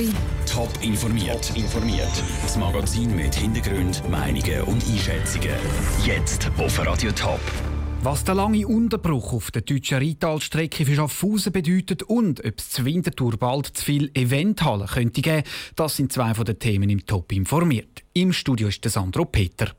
bin. Top informiert. informiert. Das Magazin mit Hintergrund, Meinungen und Einschätzungen. Jetzt auf Radio Top. Was der lange Unterbruch auf der deutschen Ritalstrecke für Schaffhausen bedeutet und ob es zu Winterthur bald zu viel Eventhallen könnte geben, das sind zwei von den Themen im Top informiert. Im Studio ist der Sandro Peter.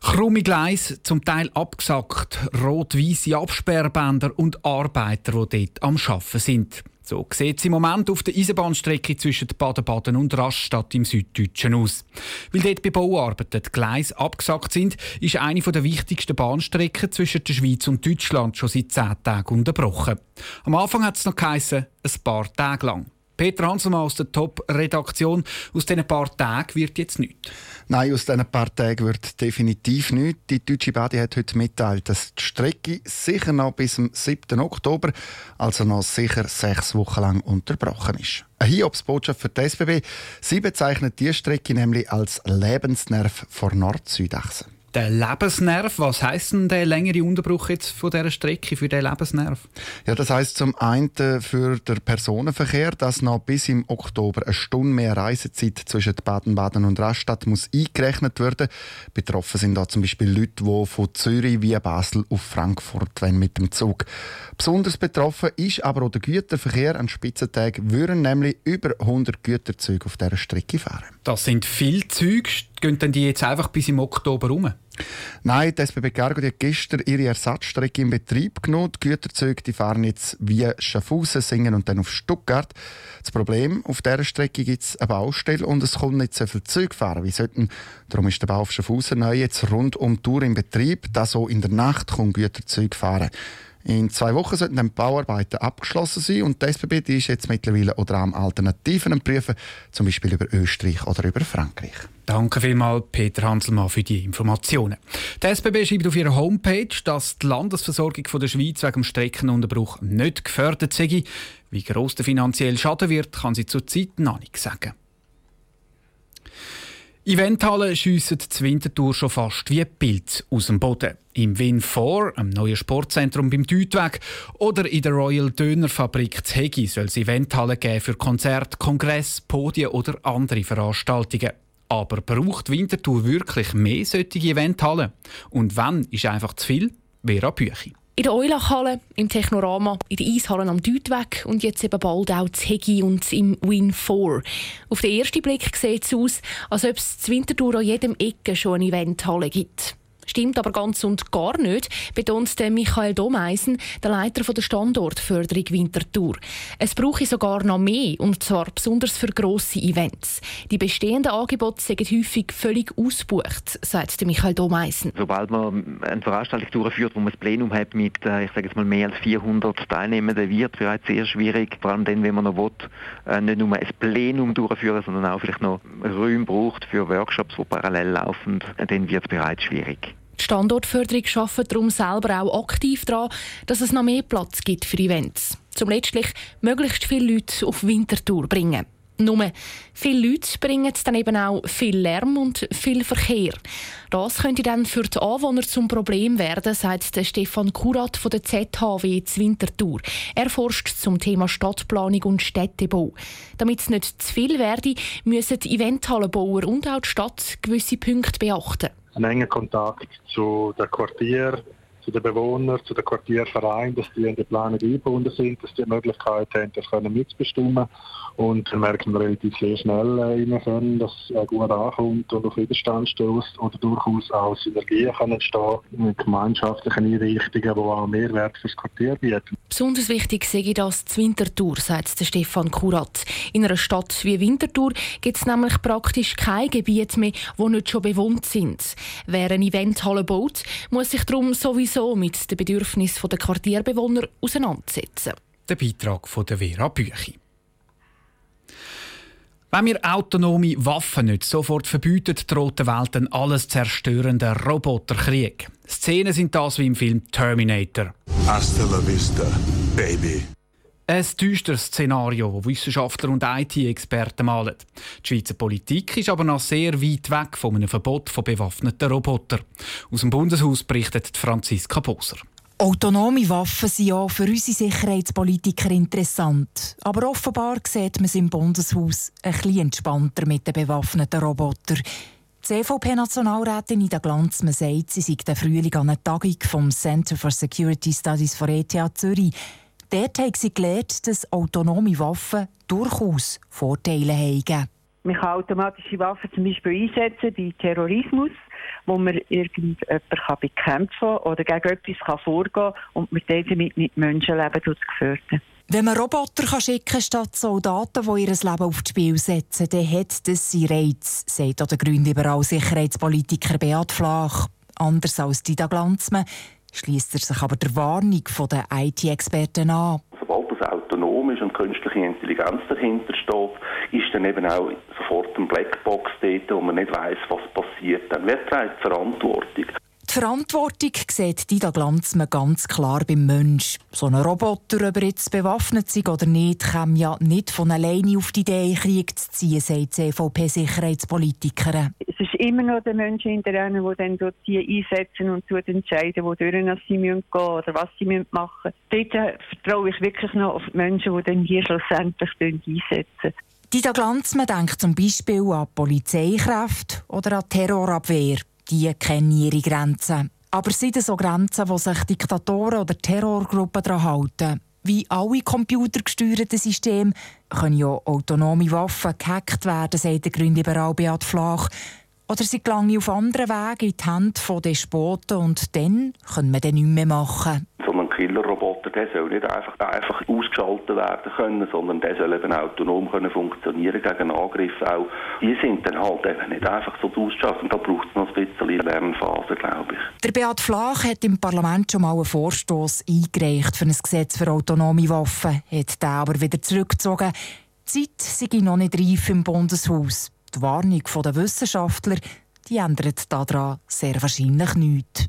Krumme Gleis, zum Teil abgesackt, rot-weiße Absperrbänder und Arbeiter, die dort am Arbeiten sind. So sieht es im Moment auf der Eisenbahnstrecke zwischen Baden-Baden und Raststadt im Süddeutschen aus. Weil dort bei Bauarbeiten die Gleise abgesackt sind, ist eine der wichtigsten Bahnstrecken zwischen der Schweiz und Deutschland schon seit zehn Tagen unterbrochen. Am Anfang hat es noch geheissen, ein paar Tage lang. Peter Hanselmann aus der Top-Redaktion. Aus diesen paar Tagen wird jetzt nichts. Nein, aus diesen paar Tagen wird definitiv nichts. Die Deutsche Badi hat heute mitteilt, dass die Strecke sicher noch bis zum 7. Oktober, also noch sicher sechs Wochen lang unterbrochen ist. Eine Hiobsbotschaft für die SBB. Sie bezeichnet die Strecke nämlich als Lebensnerv vor Nord-Südachse. Der Lebensnerv, was heisst denn der längere Unterbruch jetzt von dieser Strecke für den Lebensnerv? Ja, das heisst zum einen für den Personenverkehr, dass noch bis im Oktober eine Stunde mehr Reisezeit zwischen Baden-Baden und Rastatt muss eingerechnet werden. Betroffen sind da zum Beispiel Leute, die von Zürich via Basel auf Frankfurt wollen mit dem Zug. Besonders betroffen ist aber auch der Güterverkehr. An Spitzentagen würden nämlich über 100 Güterzüge auf dieser Strecke fahren. Das sind viele Züge. Gehen denn die jetzt einfach bis im Oktober rum? Nein, die SBB Cargo hat gestern ihre Ersatzstrecke in Betrieb genommen. Die Güterzüge die fahren jetzt via Schaffhausen, Singen und dann auf Stuttgart. Das Problem, auf dieser Strecke gibt es eine Baustelle und es kommt nicht so viele Züge fahren wie sollten. Darum ist der Bau auf Schaffhausen neu jetzt rund um die Tour in Betrieb, da so in der Nacht kommen Güterzüge fahren. In zwei Wochen sollten dann die Bauarbeiten abgeschlossen sein und die SBB die ist jetzt mittlerweile oder am Alternativen prüfen, zum Beispiel über Österreich oder über Frankreich. Danke vielmals, Peter Hanselmann, für die Informationen. Die SBB schreibt auf ihrer Homepage, dass die Landesversorgung von der Schweiz wegen dem Streckenunterbruch nicht gefördert sei. Wie gross der finanzielle Schaden wird, kann sie zurzeit noch nicht sagen. Eventhallen schiessen die Wintertour schon fast wie Pilz aus dem Boden. Im Win 4, einem neuen Sportzentrum beim Deutweg, oder in der Royal Dönerfabrik zu Hegi soll es Eventhallen geben für Konzerte, Kongress, Podien oder andere Veranstaltungen. Aber braucht Winterthur wirklich mehr solche Eventhallen? Und wann ist einfach zu viel? Vera Büchi. In der Eulachhalle, im Technorama, in den Eishallen am Deutweg und jetzt eben bald auch zu Hegi und im Win 4. Auf den ersten Blick sieht es aus, als ob es zu Winterthur an jedem Ecke schon eine Eventhalle gibt. Stimmt aber ganz und gar nicht, betont Michael Domeisen, der Leiter der Standortförderung Winterthur. Es brauche sogar noch mehr, und zwar besonders für grosse Events. Die bestehenden Angebote sind häufig völlig ausgebucht, sagt Michael Domeisen. Sobald man eine Veranstaltung durchführt, wo man ein Plenum hat mit, äh, ich sage jetzt mal, mehr als 400 Teilnehmenden, wird bereits sehr schwierig. Vor allem dann, wenn man noch will, äh, nicht nur ein Plenum durchführen, sondern auch vielleicht noch Räume braucht für Workshops, die parallel laufen, dann wird es bereits schwierig. Die Standortförderung arbeitet darum selber auch aktiv daran, dass es noch mehr Platz gibt für Events. Zum letztlich möglichst viele Leute auf Wintertour bringen. Nur, viele Leute bringen dann eben auch viel Lärm und viel Verkehr. Das könnte dann für die Anwohner zum Problem werden, sagt Stefan Kurat von der ZHW Winterthur. Er forscht zum Thema Stadtplanung und Städtebau. Damit es nicht zu viel werde, müssen die Eventhallenbauer und auch die Stadt gewisse Punkte beachten einen engen Kontakt zu den Quartieren, zu den Bewohnern, zu den Quartiervereinen, dass die in die Planung eingebunden sind, dass die die Möglichkeit haben, das mitzubestimmen und dann merkt man relativ sehr schnell äh, können, dass es äh, gut ankommt und auf Widerstand stößt oder durchaus auch Synergien können entstehen mit gemeinschaftlichen Einrichtungen, die auch Mehrwert fürs Quartier bieten. Besonders wichtig sehe ich das zu Winterthur, sagt der Stefan Kurat. In einer Stadt wie Winterthur gibt es nämlich praktisch kein Gebiet mehr, wo nicht schon bewohnt sind. Wer eine Eventhalle baut, muss sich darum sowieso mit den Bedürfnissen der Quartierbewohner auseinandersetzen. Der Beitrag von der Vera Büchi. Wenn wir autonome Waffen nicht sofort verbieten, droht der Welt ein alles zerstörender Roboterkrieg. Szenen sind das wie im Film Terminator. Hasta la vista, baby. Ein düsteres Szenario, das Wissenschaftler und IT-Experten malen. Die Schweizer Politik ist aber noch sehr weit weg von einem Verbot von bewaffneten Robotern. Aus dem Bundeshaus berichtet Franziska Boser. Autonome Waffen sind ja für unsere Sicherheitspolitiker interessant. Aber offenbar sieht man es im Bundeshaus ein bisschen entspannter mit den bewaffneten Robotern. Die CVP-Nationalrätin Ida Glanzmann sagt, sie sei der Frühling an einer Tagung vom Center for Security Studies von ETH Zürich. Dort hat sie gelernt, dass autonome Waffen durchaus Vorteile haben. Man kann automatische Waffen zum Beispiel einsetzen bei Terrorismus wo man irgendjemanden bekämpfen kann oder gegen etwas kann vorgehen kann und man damit nicht Menschenleben gefährden wenn man Roboter kann schicken statt Soldaten, die ihr Leben aufs Spiel setzen, dann hat das seinen Reiz, sagt auch der grünliberal Sicherheitspolitiker Beat Flach. Anders als Dida Glanzmann schließt er sich aber der Warnung der IT-Experten an. Sobald das autonom ist und künstliche Intelligenz dahinter steht, ist dann eben auch sofort ein Blackbox dort, wo man nicht weiß, was passiert. Dann wer trägt Verantwortung? Die Verantwortung sieht Dida Glanzmann ganz klar beim Mensch. So ein Roboter, ob er jetzt bewaffnet sei oder nicht, kann ja nicht von alleine auf die Idee, Krieg zu ziehen, sagt CVP-Sicherheitspolitiker. Es ist immer noch der Mensch hinter ihnen, der dann dort die einsetzen und entscheiden, wo durch sie gehen müssen oder was sie machen müssen. Dort äh, vertraue ich wirklich noch auf die Menschen, die dann hier schlussendlich einsetzen. Dida Glanzmann denkt zum Beispiel an Polizeikräfte oder an Terrorabwehr. Die kennen ihre Grenzen. Aber sind es so Grenzen, wo sich Diktatoren oder Terrorgruppen daran halten? Wie alle computergesteuerten Systeme können ja autonome Waffen gehackt werden, sagt der Grünliberal Beat Flach. Oder sie gelangen auf anderen Wegen in die Hände von Despoten und dann können wir dann nichts mehr machen. Killerroboter der soll nicht einfach, einfach ausgeschaltet werden können, sondern der soll eben autonom können funktionieren gegen Angriffe auch. Die sind dann halt eben nicht einfach so ausgeschaltet und da braucht es noch ein bisschen Lernphase, glaube ich. Der Beat Flach hat im Parlament schon mal einen Vorstoß eingereicht für ein Gesetz für autonome Waffen, hat den aber wieder zurückgezogen. Die Zeit sei noch nicht reif im Bundeshaus. Die Warnung der Wissenschaftler die ändert daran sehr wahrscheinlich nichts.